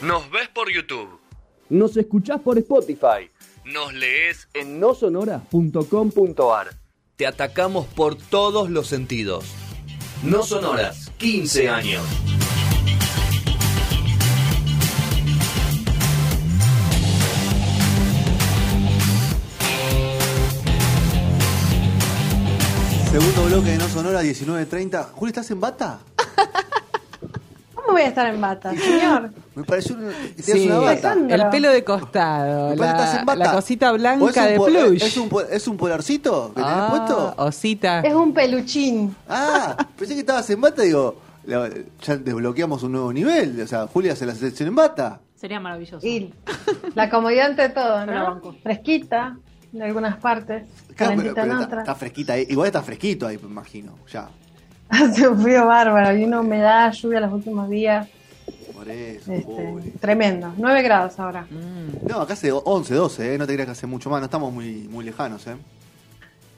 Nos ves por YouTube. Nos escuchás por Spotify. Nos lees En nosonora.com.ar. Te atacamos por todos los sentidos. No sonoras, 15 años. Segundo bloque de No Sonora 19.30. Juli, ¿estás en bata? ¿Cómo voy a estar en bata, señor? Me pareció un- Sí, una bata. El pelo de costado, parece la, en bata. la cosita ¿O es blanca de plush. ¿Es un, ¿Es un polarcito que tenés Ah, puesto? Osita. Es un peluchín. Ah, pensé que estabas en bata. Digo, la- ya desbloqueamos un nuevo nivel. O sea, Julia hace la selección en bata. Sería maravilloso. Y la comodidad ante todo, ¿no? Fresquita en algunas partes, Claro, pero, pero en está, otras. está fresquita ahí. Igual está fresquito ahí, me imagino. Ya. Hace un frío bárbaro y una humedad, lluvia los últimos días. Por eso, Este, tremendo. 9 grados ahora. Mm. No, acá hace 11, 12, ¿eh? No te creas que hace mucho más. No estamos muy, muy lejanos, ¿eh?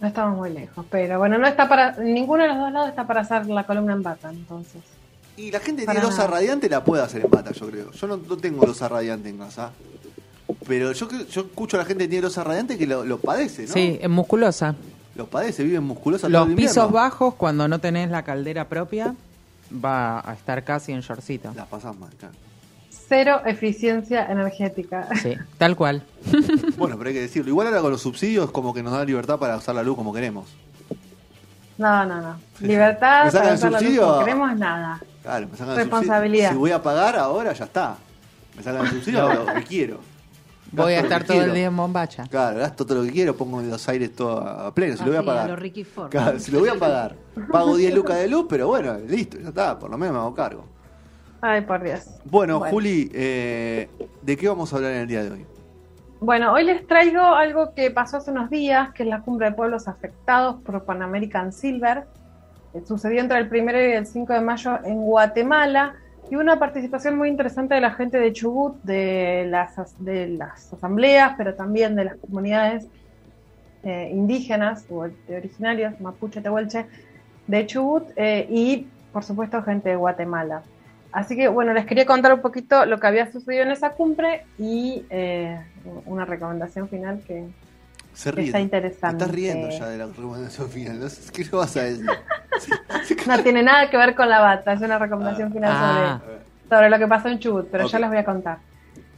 No estamos muy lejos, pero bueno, no está para ninguno de los dos lados está para hacer la columna en bata, entonces. Y la gente que tiene losa radiante la puede hacer en bata, yo creo. Yo no, no tengo losa radiante en casa. Pero yo, creo- yo escucho a la gente que tiene losa radiante que lo, lo padece, ¿no? Sí, es musculosa. Los padece, viven musculosa todo Los el invierno. pisos bajos, cuando no tenés la caldera propia, va a estar casi en shortcito. Las pasás mal, claro. Cero eficiencia energética. Sí, tal cual. Bueno, pero hay que decirlo. Igual ahora con los subsidios como que nos da libertad para usar la luz como queremos. No, no, no. Libertad ¿Me sacan para el usar la luz como queremos nada. Claro, me sacan el Responsabilidad. subsidio. Si voy a pagar ahora, ya está. Me sacan el subsidio, lo que quiero. Voy a estar todo el día en bombacha. Claro, gasto todo lo que quiero, pongo los aires todo a pleno. Si lo voy a a pagar. lo Ricky Ford. Claro, si lo voy a pagar. Pago 10 lucas de luz, pero bueno, listo, ya está. Por lo menos me hago cargo. Ay, por Dios. Bueno, Bueno. Juli, eh, ¿de qué vamos a hablar en el día de hoy? Bueno, hoy les traigo algo que pasó hace unos días, que es la cumbre de pueblos afectados por Pan American Silver. Eh, Sucedió entre el 1 y el 5 de mayo en Guatemala y una participación muy interesante de la gente de Chubut, de las, as- de las asambleas, pero también de las comunidades eh, indígenas o de originarios, mapuche, tehuelche, de Chubut eh, y, por supuesto, gente de Guatemala. Así que, bueno, les quería contar un poquito lo que había sucedido en esa cumbre y eh, una recomendación final que Se ríe. está Te interesante. estás riendo ya de la recomendación final. No ¿Qué le vas a decir? No tiene nada que ver con la bata, es una recomendación final Ah. sobre, sobre lo que pasó en Chubut, pero ya les voy a contar.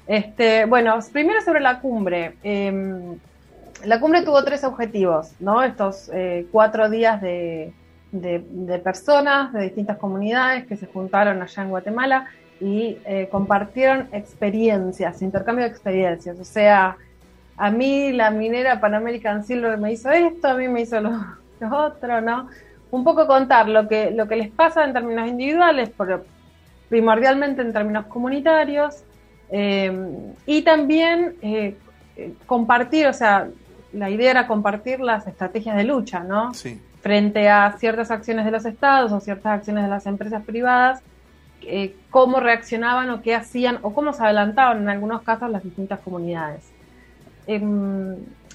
Este, bueno, primero sobre la cumbre. Eh, la cumbre tuvo tres objetivos, ¿no? Estos eh, cuatro días de, de- de personas de distintas comunidades que se juntaron allá en Guatemala y eh, compartieron experiencias, intercambio de experiencias. O sea, a mí la minera Pan American Silver me hizo esto, a mí me hizo lo, lo otro, ¿no? Un poco contar lo que, lo que les pasa en términos individuales, pero primordialmente en términos comunitarios, eh, y también eh, compartir, o sea, la idea era compartir las estrategias de lucha, ¿no? Sí. frente a ciertas acciones de los estados o ciertas acciones de las empresas privadas, eh, cómo reaccionaban o qué hacían o cómo se adelantaban en algunos casos las distintas comunidades.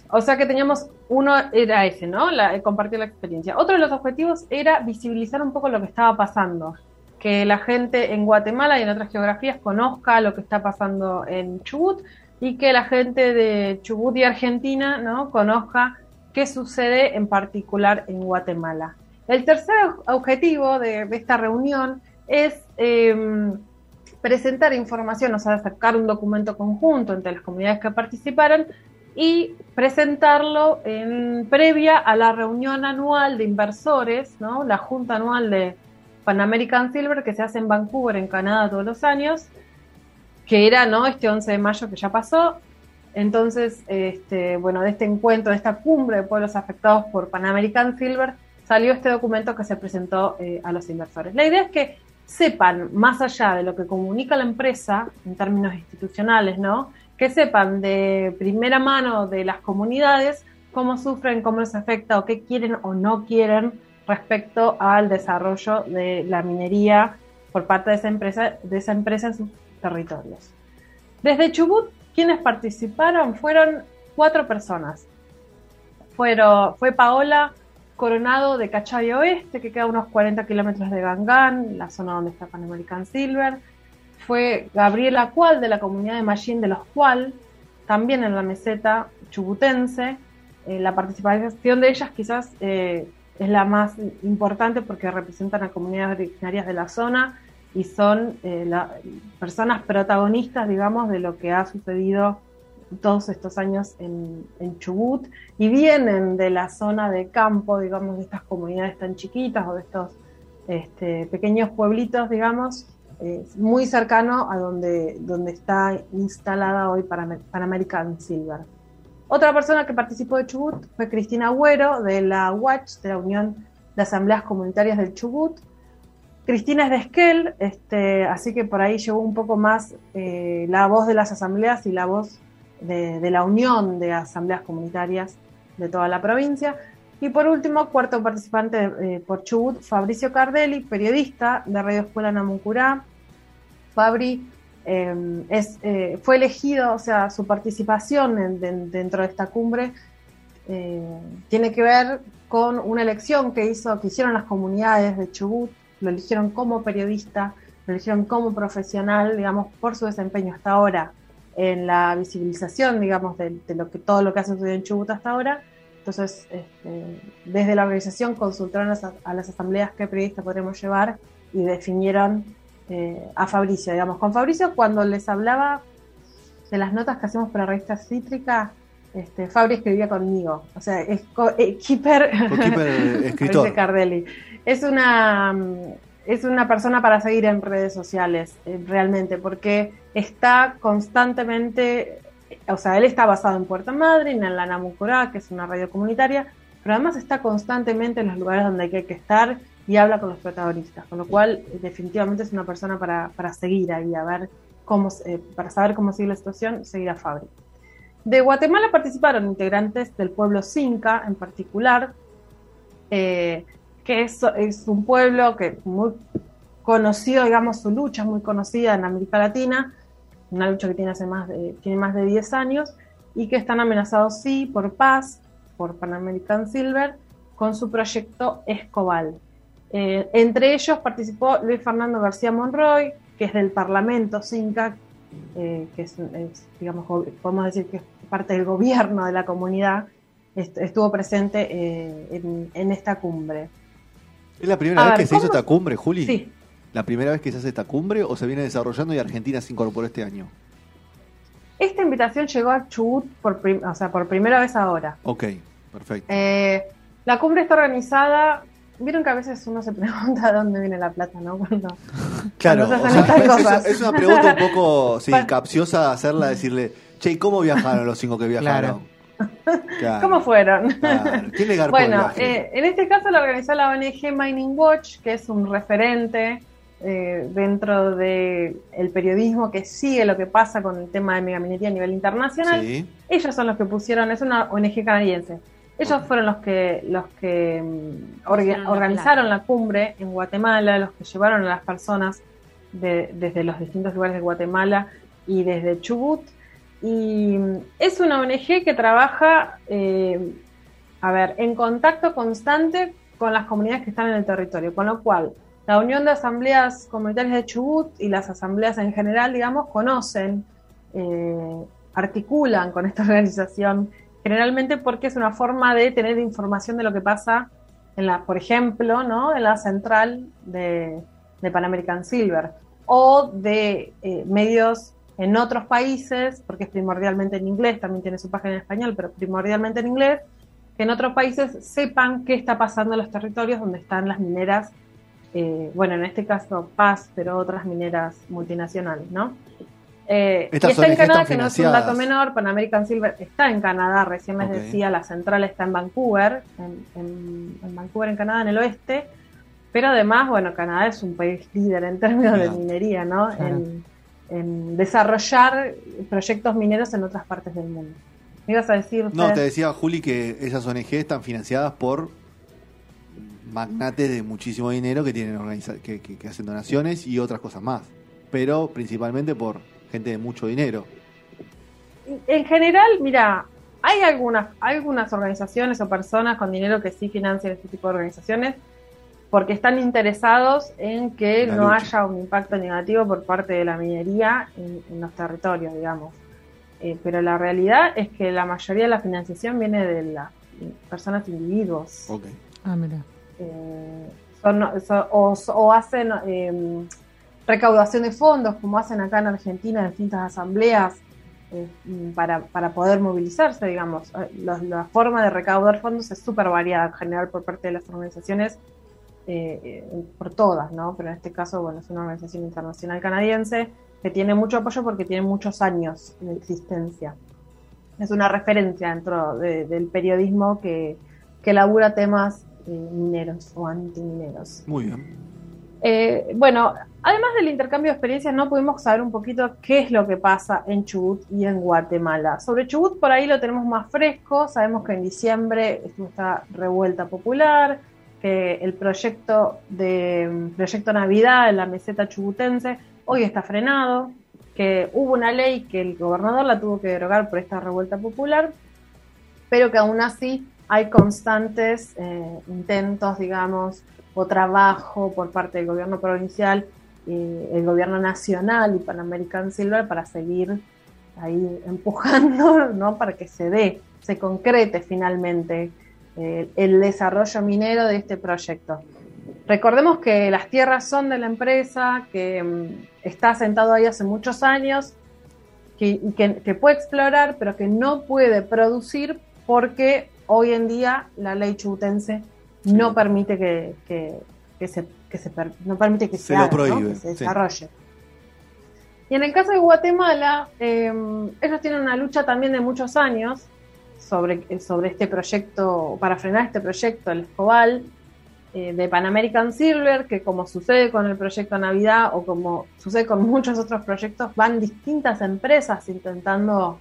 Em, o sea que teníamos, uno era ese, ¿no? La, el compartir la experiencia. Otro de los objetivos era visibilizar un poco lo que estaba pasando, que la gente en Guatemala y en otras geografías conozca lo que está pasando en Chubut y que la gente de Chubut y Argentina, ¿no? Conozca qué sucede en particular en Guatemala. El tercer objetivo de, esta reunión es eh, presentar información, o sea, sacar un documento conjunto entre las comunidades que participaron y presentarlo en previa a la reunión anual de inversores, ¿no? la junta anual de Pan American Silver que se hace en Vancouver, en Canadá, todos los años, que era ¿no? este 11 de mayo que ya pasó. Entonces, este, bueno, de este encuentro, de esta cumbre de pueblos afectados por Pan American Silver, salió este documento que se presentó eh, a los inversores. La idea es que sepan, más allá de lo que comunica la empresa en términos institucionales, ¿no? Que sepan de primera mano de las comunidades cómo sufren, cómo les afecta o qué quieren o no quieren respecto al desarrollo de la minería por parte de esa empresa, de esa empresa en sus territorios. Desde Chubut, quienes participaron fueron cuatro personas. Fueron, fue Paola Coronado de Cachavia Oeste, que queda a unos 40 kilómetros de Gangán, la zona donde está Pan American Silver. Fue Gabriela Cual de la comunidad de Mallín de los Cual, también en la meseta chubutense. Eh, la participación de ellas quizás eh, es la más importante porque representan a comunidades originarias de la zona y son eh, la, personas protagonistas, digamos, de lo que ha sucedido todos estos años en, en, Chubut y vienen de la zona de campo, digamos, de estas comunidades tan chiquitas o de estos este, pequeños pueblitos, digamos, muy cercano a donde, donde está instalada hoy Pan American Silver. Otra persona que participó de Chubut fue Cristina Agüero de la UACH, de la Unión de Asambleas Comunitarias del Chubut. Cristina es de Esquel, este, así que por ahí llevó un poco más eh, la voz de las asambleas y la voz de, la Unión de Asambleas Comunitarias de toda la provincia. Y por último, cuarto participante eh, por Chubut, Fabricio Cardelli, periodista de Radio Escuela Namuncurá. Fabri eh, es, eh, fue elegido, o sea, su participación en, de, dentro de esta cumbre eh, tiene que ver con una elección que, hizo, que hicieron las comunidades de Chubut, lo eligieron como periodista, lo eligieron como profesional, digamos, por su desempeño hasta ahora en la visibilización, digamos, de, de lo que todo lo que ha sucedido en Chubut hasta ahora entonces, este, desde la organización consultaron a las, a las, asambleas qué periodista podremos llevar y definieron eh, a Fabricio, digamos. Con Fabricio, cuando les hablaba de las notas que hacemos para la revista Cítrica, este, Fabri escribía conmigo. O sea, es eh, keeper, escritor. Cardelli. Es una, es una persona para seguir en redes sociales, eh, realmente, porque está constantemente o sea, él está basado en Puerto Madryn, en la Namucorá, que es una radio comunitaria, pero además está constantemente en los lugares donde hay que estar y habla con los protagonistas, con lo cual eh, definitivamente es una persona para, para seguir ahí, a ver cómo, eh, para saber cómo sigue la situación, seguir a Fabri. De Guatemala participaron integrantes del pueblo Cinca en particular, eh, que es, es, un pueblo que muy conocido, digamos, su lucha es muy conocida en América Latina, una lucha que tiene, hace más de, tiene más de 10 años y que están amenazados, sí, por paz, por Pan American Silver, con su proyecto Escobal. Eh, entre ellos participó Luis Fernando García Monroy, que es del Parlamento CINCA, eh, que es, es, digamos, podemos decir que es parte del gobierno de la comunidad, est estuvo presente eh, en, en, esta cumbre. ¿Es la primera A vez ver, que se hizo esta cumbre, Juli? Sí, ¿La primera vez que se hace esta cumbre o se viene desarrollando y Argentina se incorporó este año? esta invitación llegó a Chubut por, prim- o sea, por primera vez ahora. Ok, perfecto. Eh, la cumbre está organizada. Vieron que a veces uno se pregunta de dónde viene la plata, ¿no? Cuando, Claro, cuando o se hacen sea, estas es, cosas. es una pregunta un poco sí, capciosa hacerla, decirle, che, ¿y cómo viajaron los cinco que viajaron? Claro. ¿Cómo fueron? Claro. ¿Quién le garpó el Bueno, viaje? eh, en este caso lo organizó la ONG Mining Watch, que es un referente eh, dentro del el periodismo que sigue lo que pasa con el tema de megaminería a nivel internacional. Sí. Ellos son los que pusieron, es una ONG canadiense. Ellos fueron los que los que mm, orga- organizaron la cumbre en Guatemala, los que llevaron a las personas de- desde los distintos lugares de Guatemala y desde Chubut. Y mm, es una ONG que trabaja, eh, a ver, en contacto constante con las comunidades que están en el territorio, con lo cual la Unión de Asambleas Comunitarias de Chubut y las asambleas en general, digamos, conocen, eh, articulan con esta organización, generalmente porque es una forma de tener información de lo que pasa en la, por ejemplo, ¿no? en la central de, Pan American Silver o de eh, medios en otros países, porque es primordialmente en inglés, también tiene su página en español, pero primordialmente en inglés, que en otros países sepan qué está pasando en los territorios donde están las mineras, eh, bueno, en este caso Paz, pero otras mineras multinacionales, ¿no? Eh, y está en Canadá, que no es un dato menor, Pan American Silver está en Canadá, recién les decía, la central está en Vancouver, en, en- en Vancouver, en Canadá, en el oeste, pero además, bueno, Canadá es un país líder en términos de minería, ¿no? Claro. En, en desarrollar proyectos mineros en otras partes del mundo. ¿Me ibas a decir? No, te decía Juli que esas ONG están financiadas por magnates de muchísimo dinero que tienen organiza que, que- que hacen donaciones y otras cosas más. Pero principalmente por gente de mucho dinero. En general, mira, hay algunas, algunas organizaciones o personas con dinero que sí financian este tipo de organizaciones, porque están interesados en que La no lucha. haya un impacto negativo por parte de la minería en, en los territorios, digamos. Eh, pero la realidad es que la mayoría de la financiación viene de las personas individuos. Ok. Ah, mira. Eh, o, hacen eh, recaudación de fondos, como hacen acá en Argentina en distintas asambleas, eh, para, para poder movilizarse, digamos. Eh, La, forma de recaudar fondos es súper variada en general por parte de las organizaciones, por todas, ¿no? Pero en este caso, bueno, es una organización internacional canadiense que tiene mucho apoyo porque tiene muchos años en existencia. Es una referencia dentro de- del periodismo que, que labura temas mineros o antimineros. Muy bien. Eh, bueno, además del intercambio de experiencias, no pudimos saber un poquito qué es lo que pasa en Chubut y en Guatemala. Sobre Chubut, por ahí lo tenemos más fresco. Sabemos que en diciembre estuvo esta revuelta popular, que el proyecto de proyecto Navidad en la meseta chubutense hoy está frenado, que hubo una ley que el gobernador la tuvo que derogar por esta revuelta popular, pero que aún así hay constantes eh, intentos, digamos, o trabajo por parte del gobierno provincial, el gobierno nacional y Pan American Silver para seguir ahí empujando, ¿no? Para que se dé, se concrete finalmente eh, el desarrollo minero de este proyecto. Recordemos que las tierras son de la empresa, que mm, está asentado ahí hace muchos años, que, que, que puede explorar, pero que no puede producir porque hoy en día la ley chubutense no permite que, que- que se, que se per- no permite que Se se, lo haga, ¿no? prohíbe, que se sí. desarrolle. Y en el caso de Guatemala, eh, ellos tienen una lucha también de muchos años sobre, sobre este proyecto, para frenar este proyecto, el Escobal, eh, de Pan American Silver, que como sucede con el proyecto Navidad o como sucede con muchos otros proyectos, van distintas empresas intentando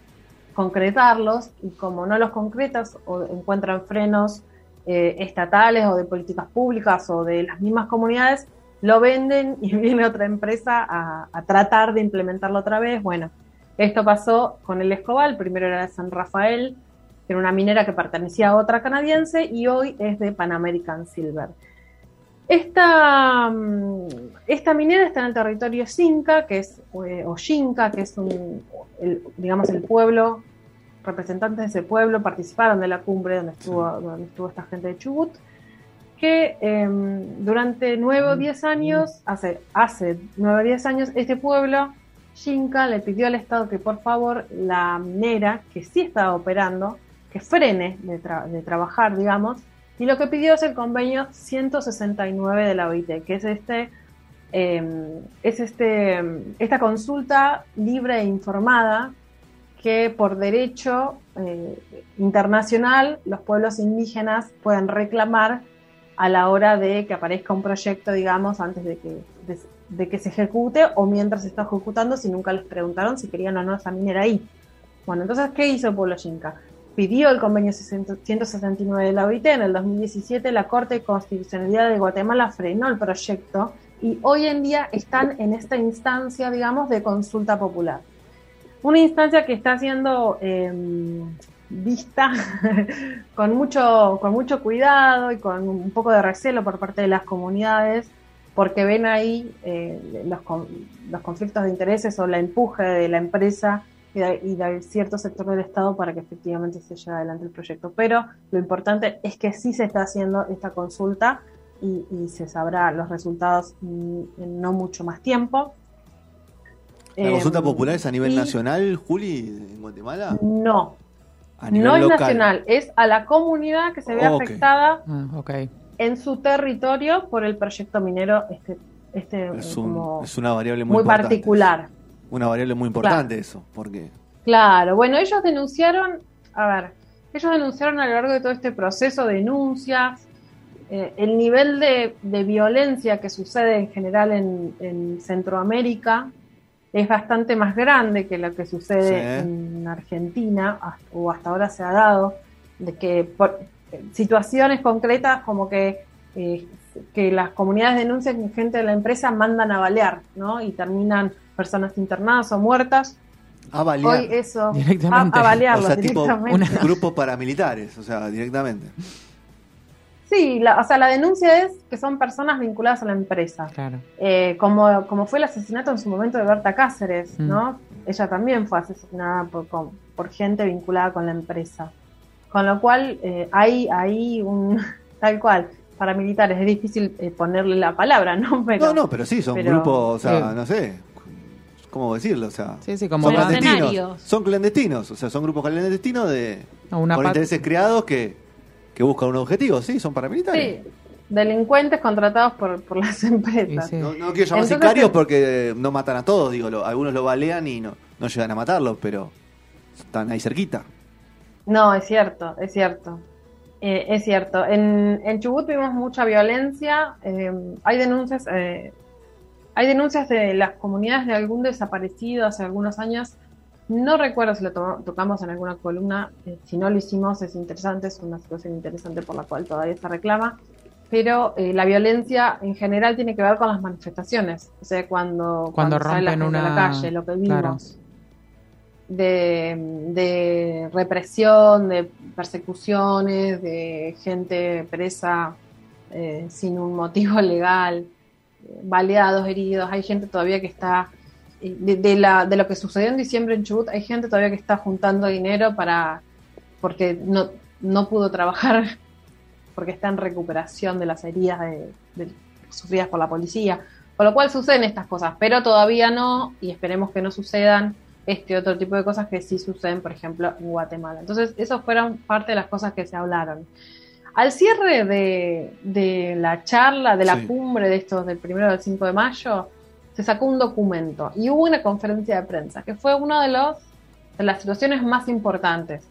concretarlos y como no los concretas o encuentran frenos eh, estatales o de políticas públicas o de las mismas comunidades, lo venden y viene otra empresa a, a tratar de implementarlo otra vez. Bueno, esto pasó con el Escobal, primero era de San Rafael, que era una minera que pertenecía a otra canadiense y hoy es de Pan American Silver. Esta, mm, esta minera está en el territorio Xinca, que es, eh, o Xinca, que es un, el- digamos, el pueblo, representantes de ese pueblo participaron de la cumbre donde estuvo, donde estuvo esta gente de Chubut, que eh, durante nueve o diez años, hace, hace nueve o diez años, este pueblo, Xinca, le pidió al Estado que por favor la minera, que sí estaba operando, que frene de, tra- de trabajar, digamos, y lo que pidió es el convenio 169 de la OIT, que es este, eh, es este, esta consulta libre e informada que por derecho eh, internacional los pueblos indígenas pueden reclamar a la hora de que aparezca un proyecto, digamos, antes de que, de, de que se ejecute o mientras se está ejecutando, si nunca les preguntaron si querían o no esa minera ahí. Bueno, entonces, ¿qué hizo el pueblo Xinca? Pidió el convenio 169 de la OIT. En el 2017, la Corte de Constitucionalidad de Guatemala frenó el proyecto y hoy en día están en esta instancia, digamos, de consulta popular. Una instancia que está siendo eh, vista con mucho, con mucho cuidado y con un poco de recelo por parte de las comunidades, porque ven ahí eh, los, los conflictos de intereses o la empuje de la empresa y de, y de cierto sector del Estado para que efectivamente se lleve adelante el proyecto. Pero lo importante es que sí se está haciendo esta consulta y, y se sabrá los resultados mm, en no mucho más tiempo. ¿La consulta Em, popular es a nivel y- nacional, Juli, en Guatemala? No, A nivel no es nacional, es a la comunidad que se ve afectada Ah, en su territorio por el proyecto minero este, este Es, eh, un- como es una variable muy, particular. Una variable muy importante eso, porque Claro, bueno, ellos denunciaron, a ver, ellos denunciaron a lo largo de todo este proceso denuncias, eh, el nivel de, de violencia que sucede en general en, en Centroamérica es bastante más grande que lo que sucede Sí. en Argentina, o hasta ahora se ha dado, de que por eh, situaciones concretas como que, eh, que las comunidades denuncian que gente de la empresa mandan a balear, ¿no? Y terminan personas internadas o muertas. a balear. Hoy eso, a, Directamente. a balearlos o sea, tipo directamente. grupos paramilitares, o sea, directamente. Sí, la, o sea, la denuncia es que son personas vinculadas a la empresa. Claro. Eh, como, como fue el asesinato en su momento de Berta Cáceres, Mm. ¿no? Ella también fue asesinada por, con- por gente vinculada con la empresa. Con lo cual, eh, hay, hay un, tal cual, paramilitares, es difícil eh, ponerle la palabra, ¿no? Pero, no, no, pero sí, son pero- grupos, o sea, Sí. no sé, ¿cómo decirlo? O sea, Sí, sí, como son la- clandestinos. Son clandestinos, o sea, son grupos clandestinos de una con pat- intereses creados que, que buscan un objetivo, sí, son paramilitares. Sí, delincuentes contratados por, por las empresas. No, no quiero llamar Entonces, sicarios eh, porque no matan a todos, digo, lo- algunos lo balean y no, no llegan a matarlos, pero están ahí cerquita. No, es cierto, es cierto. Eh, es cierto. En, en Chubut vimos mucha violencia. eh, hay denuncias, eh, hay denuncias de las comunidades de algún desaparecido hace algunos años. No recuerdo si lo to- tocamos en alguna columna. eh, si no lo hicimos, es interesante, es una situación interesante por la cual todavía se reclama. Pero la violencia en general tiene que ver con las manifestaciones. O sea, cuando, Cuando sale la rompen a la una- calle, lo que claro. De, represión, de persecuciones, de gente presa eh, sin un motivo legal, baleados, heridos. Hay gente todavía que está, eh, de, la, de lo que sucedió en diciembre en Chubut, hay gente todavía que está juntando dinero para, porque no, no pudo trabajar, porque está en recuperación de las heridas de- sufridas por la policía. Con lo cual suceden estas cosas, pero todavía no, y esperemos que no sucedan este otro tipo de cosas que sí suceden, por ejemplo, en Guatemala. Entonces, esas fueron parte de las cosas que se hablaron. Al cierre de, de la charla, de la Sí. cumbre de estos del primero al 5 de mayo, se sacó un documento y hubo una conferencia de prensa, que fue una de, los, de las situaciones más importantes.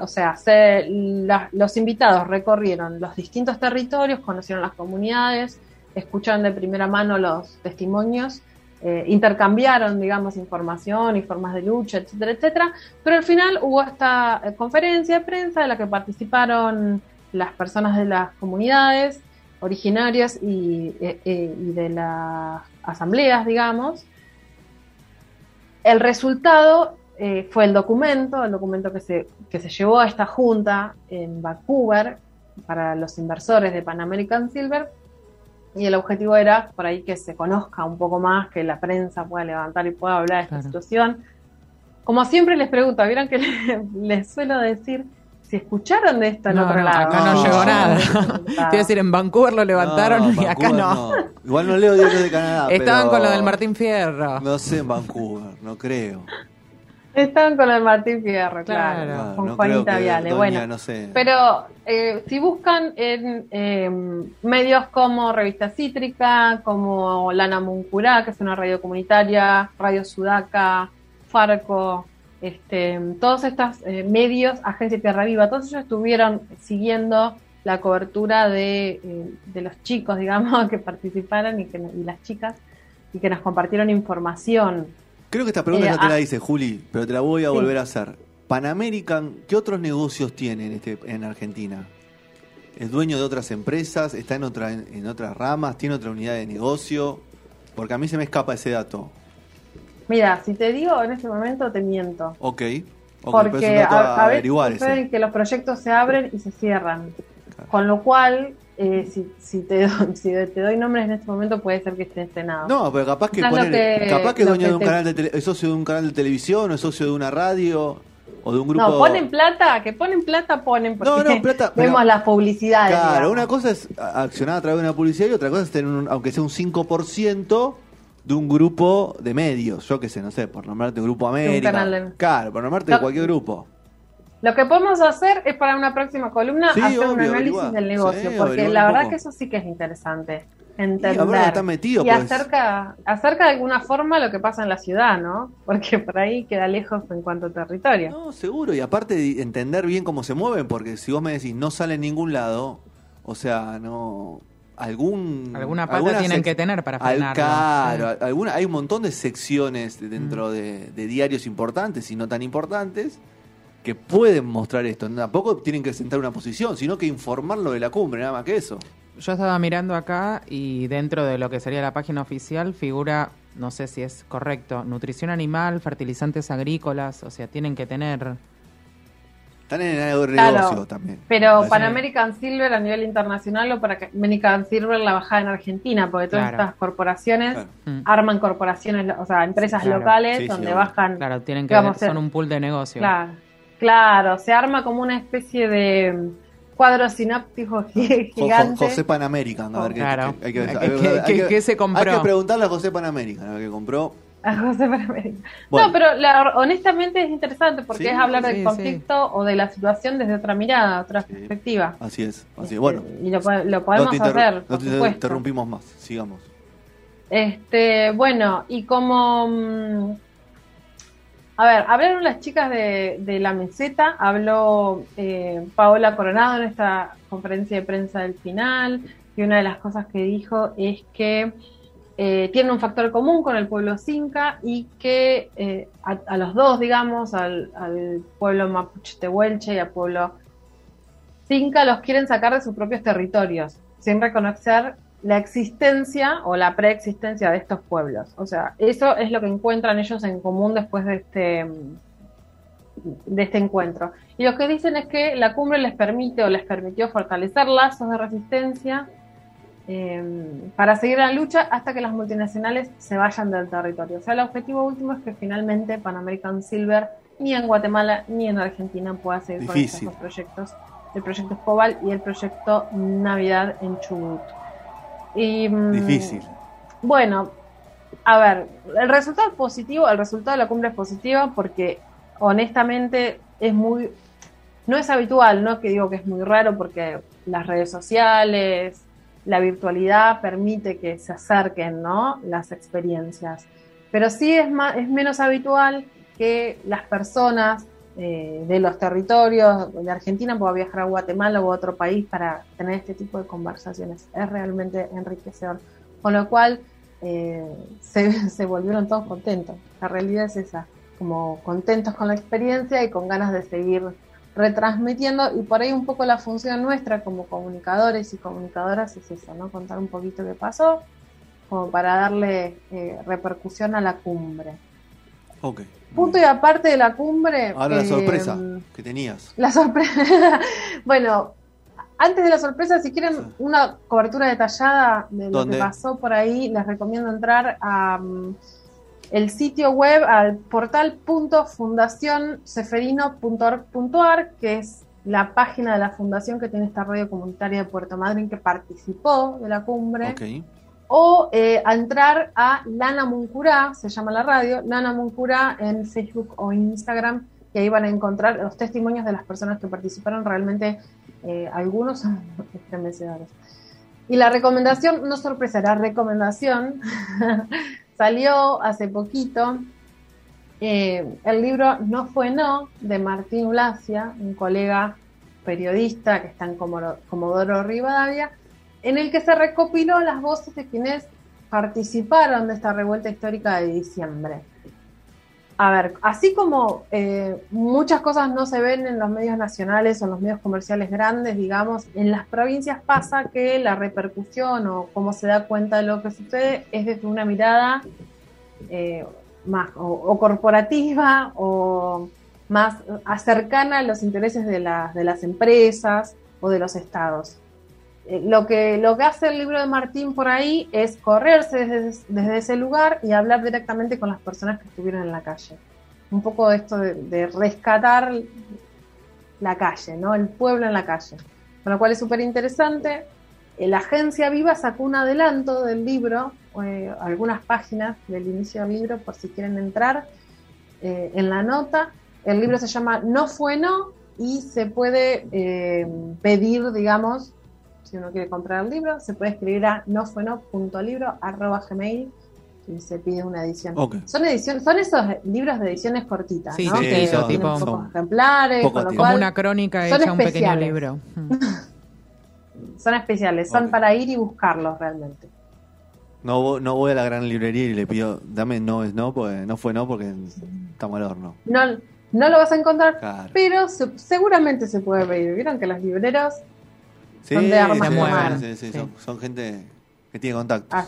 O sea, se- la- los invitados recorrieron los distintos territorios, conocieron las comunidades, escucharon de primera mano los testimonios, eh, intercambiaron, digamos, información y formas de lucha, etcétera, etcétera. Pero al final hubo esta eh, conferencia de prensa de la que participaron las personas de las comunidades originarias y, eh, y de las asambleas, digamos. El resultado fue el documento, el documento que se, que se llevó a esta junta en Vancouver para los inversores de Pan American Silver. Y el objetivo era por ahí que se conozca un poco más, que la prensa pueda levantar y pueda hablar de esta Claro. situación. Como siempre les pregunto, vieron que le- les suelo decir si escucharon de esto en No, otro no, lado. acá no No. llegó nada. Te iba a decir, en Vancouver lo levantaron No, y acá no. Igual no leo diarios de Canadá. Estaban pero- con lo del Martín Fierro. No sé en Vancouver, no creo. Estaban con el Martín Fierro, claro, Claro. Con no Juanita Viale. Doña, Bueno, no sé. Pero eh, si buscan en eh, medios como Revista Cítrica, como Lana Muncurá, que es una radio comunitaria, Radio Sudaca, Farco, este, todos estos eh, medios, Agencia Tierra Viva, todos ellos estuvieron siguiendo la cobertura de, eh, de los chicos, digamos, que participaron y, que, y las chicas, y que nos compartieron información. Creo que esta pregunta Eh, no te la ah. hice, Juli, pero te la voy a Sí. volver a hacer. Pan American, ¿qué otros negocios tiene en, este, en Argentina? ¿Es dueño de otras empresas? ¿Está en, otra, en, otras ramas? ¿Tiene otra unidad de negocio? Porque a mí se me escapa ese dato. Mira, si te digo en este momento, te miento. Ok. ok, pero es porque a, a, a veces que los proyectos se abren y se cierran. Claro. Con lo cual, eh, si, si, te, do- si te doy nombres en este momento, puede ser que esté estrenado. No, pero capaz que, que- capaz que es dueño que de un te- canal de tele- es socio de un canal de televisión, o es socio de una radio, o de un grupo. No, ponen plata, que ponen plata, ponen porque No, no, plata, pero- vemos las publicidades. Claro, digamos. una cosa es accionar a través de una publicidad y otra cosa es tener, un, aunque sea un 5% de un grupo de medios. Yo qué sé, no sé, por nombrarte Grupo América. canal de- Claro, por nombrarte No. cualquier grupo. Lo que podemos hacer es para una próxima columna Sí, hacer un análisis averiguar. del negocio, Sí, porque la verdad poco. que eso sí que es interesante. Entender. ahora está metido, y pues. acerca, acerca de alguna forma lo que pasa en la ciudad, ¿no? Porque por ahí queda lejos en cuanto a territorio. No, seguro. Y aparte de entender bien cómo se mueven, porque si vos me decís no sale en ningún lado, o sea, no. Algún, Alguna pata alguna tienen que tener para Al- frenarlo. claro, Sí. alguna, hay un montón de secciones dentro Mm. de, de diarios importantes y no tan importantes que pueden mostrar esto. Tampoco tienen que sentar una posición, sino que informarlo de la cumbre, nada más que eso. Yo estaba mirando acá y dentro de lo que sería la página oficial figura, no sé si es correcto, nutrición animal, fertilizantes agrícolas, o sea, tienen que tener Están en el Claro. negocio también. Pero para American Silver a nivel internacional o para que American Silver la bajada en Argentina, porque todas Claro. estas corporaciones Claro. Mm. arman corporaciones, o sea, empresas Claro. locales Sí, sí, donde bajan. Claro, tienen que Digamos, son eh, un pool de negocio. Claro, claro, se arma como una especie de mm, cuadro sináptico gigante. José Pan American, a ver qué, Claro. qué- hay que, ¿Qué- hay qué- hay qué- qué se compró? Hay que preguntarle a José Pan American, a ver qué compró. A José Panamérica. Bueno. No, pero la- honestamente es interesante porque Sí, es hablar sí, del sí. conflicto o de la situación desde otra mirada, otra Sí. perspectiva. Así es, así es. Bueno, Y lo, lo no podemos hacer, no te interrumpimos más, sigamos. Este, bueno, y como... A ver, hablaron las chicas de, la meseta, habló eh, Paola Coronado en esta conferencia de prensa del final, y una de las cosas que dijo es que eh, tienen un factor común con el pueblo Cinca y que eh, a, los dos, digamos, al, al pueblo mapuche tehuelche y al pueblo Cinca, los quieren sacar de sus propios territorios, sin reconocer la existencia o la preexistencia de estos pueblos. O sea, eso es lo que encuentran ellos en común después de este, de este encuentro. Y lo que dicen es que la cumbre les permite o les permitió fortalecer lazos de resistencia eh, para seguir la lucha hasta que las multinacionales se vayan del territorio. O sea, el objetivo último es que finalmente Pan American Silver ni en Guatemala ni en Argentina pueda seguir Difícil. con estos proyectos. El proyecto Escobal y el proyecto Navidad en Chubut. Y, mm, Difícil. bueno, a ver, el resultado es positivo, el resultado de la cumbre es positivo porque honestamente es muy, no es habitual, no que digo que es muy raro porque las redes sociales, la virtualidad permite que se acerquen, ¿no? Las experiencias. Pero sí es más, es menos habitual que las personas eh, de los territorios de Argentina puedan viajar a Guatemala u otro país para tener este tipo de conversaciones. Es realmente enriquecedor. Con lo cual eh, se, se volvieron todos contentos. La realidad es esa, como contentos con la experiencia y con ganas de seguir retransmitiendo y por ahí un poco la función nuestra como comunicadores y comunicadoras es eso, ¿no? Contar un poquito qué pasó, como para darle eh, repercusión a la cumbre. Ok. Punto y aparte de la cumbre. Ahora la eh, sorpresa que tenías. La sorpresa. bueno, antes de la sorpresa, si quieren Sí. una cobertura detallada de lo que pasó por ahí, les recomiendo entrar a mm, el sitio web al portal fundacionceferino.org.ar, que es la página de la fundación que tiene esta radio comunitaria de Puerto Madryn que participó de la cumbre Ok. O eh, a entrar a Lana Muncurá, se llama la radio, Lana Muncurá en Facebook o Instagram, y ahí van a encontrar los testimonios de las personas que participaron, realmente eh, algunos estremecedores. Y la recomendación, no sorpresa, la recomendación salió hace poquito eh, el libro No fue no de Martín Ulacia, un colega periodista que está en Comodoro Rivadavia, en el que se recopiló las voces de quienes participaron de esta revuelta histórica de diciembre. A ver, así como eh, muchas cosas no se ven en los medios nacionales o en los medios comerciales grandes, digamos, en las provincias pasa que la repercusión o cómo se da cuenta de lo que sucede es desde una mirada eh, más o, corporativa o más cercana a los intereses de, las de las empresas o de los estados. Lo que, lo que hace el libro de Martín por ahí es correrse desde, desde ese lugar y hablar directamente con las personas que estuvieron en la calle. Un poco esto de, rescatar la calle, ¿no? El pueblo en la calle. Con lo cual es súper interesante. Eh, La agencia Viva sacó un adelanto del libro, eh, algunas páginas del inicio del libro, por si quieren entrar eh, en la nota. El libro se llama No fue no y se puede pedir, digamos, si uno quiere comprar el libro, se puede escribir a nofueno.libro.gmail y se pide una edición. Son ediciones, son esos libros de ediciones cortitas, Sí, ¿no? sí, que son- tienen tipo- pocos ejemplares, poco con lo tiempo. Como cual una crónica son hecha un pequeño especiales. libro. Son especiales, son para ir y buscarlos realmente. No, no voy a la gran librería y le pido, dame no es no, porque no fue no, porque está mal horno. No, no lo vas a encontrar, Claro. pero se- seguramente se puede pedir. Vieron que los libreros Sí, son de armas sí, tomar. sí, sí, Sí. Son, son gente que tiene contactos. Ah,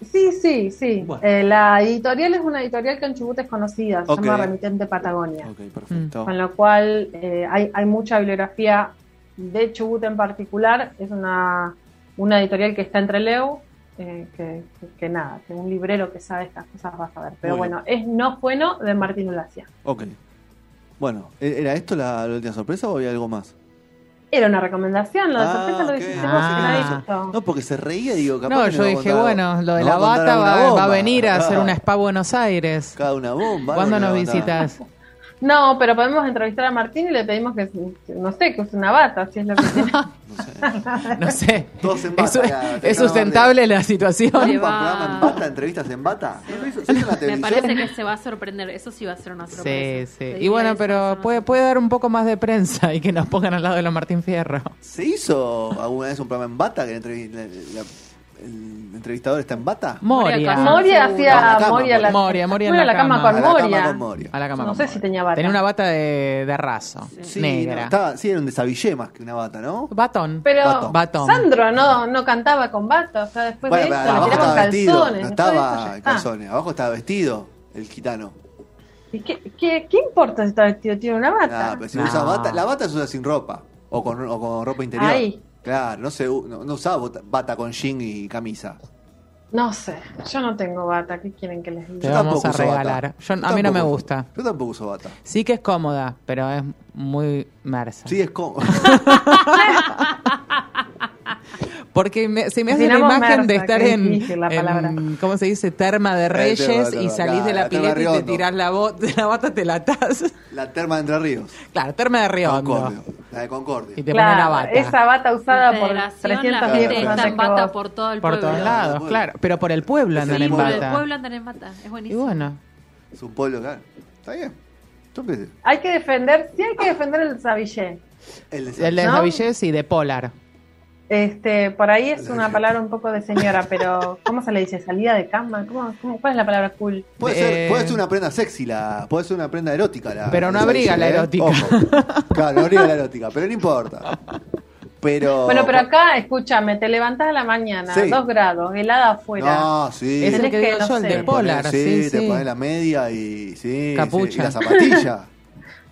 Sí, sí, sí. Bueno. Eh, la editorial es una editorial que en Chubut es conocida, se Ok. llama Remitente Patagonia. Ok, perfecto. Con lo cual eh, hay, hay mucha bibliografía de Chubut en particular. Es una, una editorial que está entre Leu, eh, que, que- que nada, que un librero que sabe estas cosas va a saber. Pero Muy bueno, es No Bueno de Martín Ulacia. Ok. Bueno, ¿e- ¿era esto la, la última sorpresa o había algo más? Era una recomendación, lo de Ah, sorpresa lo ok. dijiste Ah. vos, Ah. Clarito. No, porque se reía, digo, capaz No, que yo dije, bueno, lo de la bata va, va a venir a hacer Ah, una spa Buenos Aires. Cada una bomba. ¿Cuándo nos visitas? No, pero podemos entrevistar a Martín y le pedimos que, no sé, que use una bata, si es lo que tiene. No sé. No sé. Todos en ¿Es, bata, ya, es te sustentable la situación? ¿Un programa en bata, entrevistas en bata? ¿No lo hizo? ¿Se hizo en la Me parece que se va a sorprender. Eso sí va a ser una sorpresa. Sí, sí. Y bueno, pero puede, puede dar un poco más de prensa y que nos pongan al lado de los Martín Fierro. ¿Se hizo alguna vez un programa en bata que la- la- el entrevistador está en bata? Moria. Moria hacía A la cama, Moria, la, Moria, Moria en la cama con A la cama Moria. con Moria. A la cama No sé si tenía bata. Tenía una bata de, de raso, Sí, negra. no, estaba, sí, era un desabillé más que una bata, ¿no? Batón. Pero Batón. Batón. Sandro no, no cantaba con bata, o sea, después Bueno, de eso le abajo tiraban estaba vestido, calzones. no estaba en calzones, abajo estaba vestido el gitano. ¿Y qué, qué, qué importa si está vestido? Tiene una bata. Ah, pero si No. usa bata, la bata se usa sin ropa o con, o con ropa interior. Ahí. Claro, no se no, no usaba bota- bata con jean y camisa. No sé, yo no tengo bata, ¿qué quieren que les Te diga? vamos tampoco a uso bata. regalar. Yo- a mí no me gusta. Yo tampoco uso bata. Sí que es cómoda, pero es muy mersa. Sí, es como. Porque me- se me hace la imagen de estar en, la en, ¿cómo se dice? Terma de Reyes y salís de claro, la la pileta y te tirás la, bo- de la bata, te la atás. la terma de Entre Ríos. Claro, Terma de. Concordia. La de Concordia. Y te pones la Claro, bata. esa bata usada por Federación, 300 la días gente antes en bata por todo el Por pueblo. todos lados, claro. Pero por el pueblo andan Sí, en Por el bata. pueblo andan en bata. Es Y buenísimo. bueno. Es un pueblo, claro. Está bien. Hay que defender, sí hay que defender el sabillé. El de El de ¿No? Y de Polar. Este, por ahí es una palabra un poco de señora, pero ¿cómo se le dice? ¿Salida de cama? ¿Cómo, cómo, ¿Cuál es la palabra cool? Puede, Eh, ser, puede ser una prenda sexy, la, puede ser una prenda erótica. La, Pero no abriga la ¿eh? erótica. Ojo. Claro, no abriga la erótica, pero no importa. Pero. Bueno, pero acá, escúchame, te levantás a la mañana, Sí. dos grados, helada afuera. No, sí. Es el que que, no yo, el sé. de Polar. sí, Sí, te pones la media y. Sí, Capucha. sí, y la zapatilla.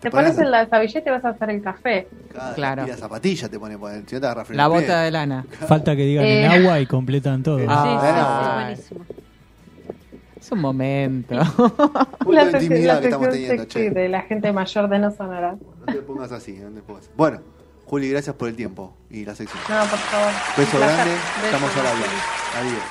Te pones pones en la sabillé y te vas a hacer el café. Claro, Claro. Y la zapatilla te pone, si no te agarra frío La el pie. bota de lana. Falta que digan Eh. en agua y completan todo. Ah. Sí, sí, sí, Ah. buenísimo. Es un momento. De sec- intimidad que estamos sección teniendo, sexy che. de la gente mayor de no sonora. No te pongas así, no te pongas. Bueno, Juli, gracias por el tiempo y la sección. No, por favor. Beso grande, estamos habla. Adiós.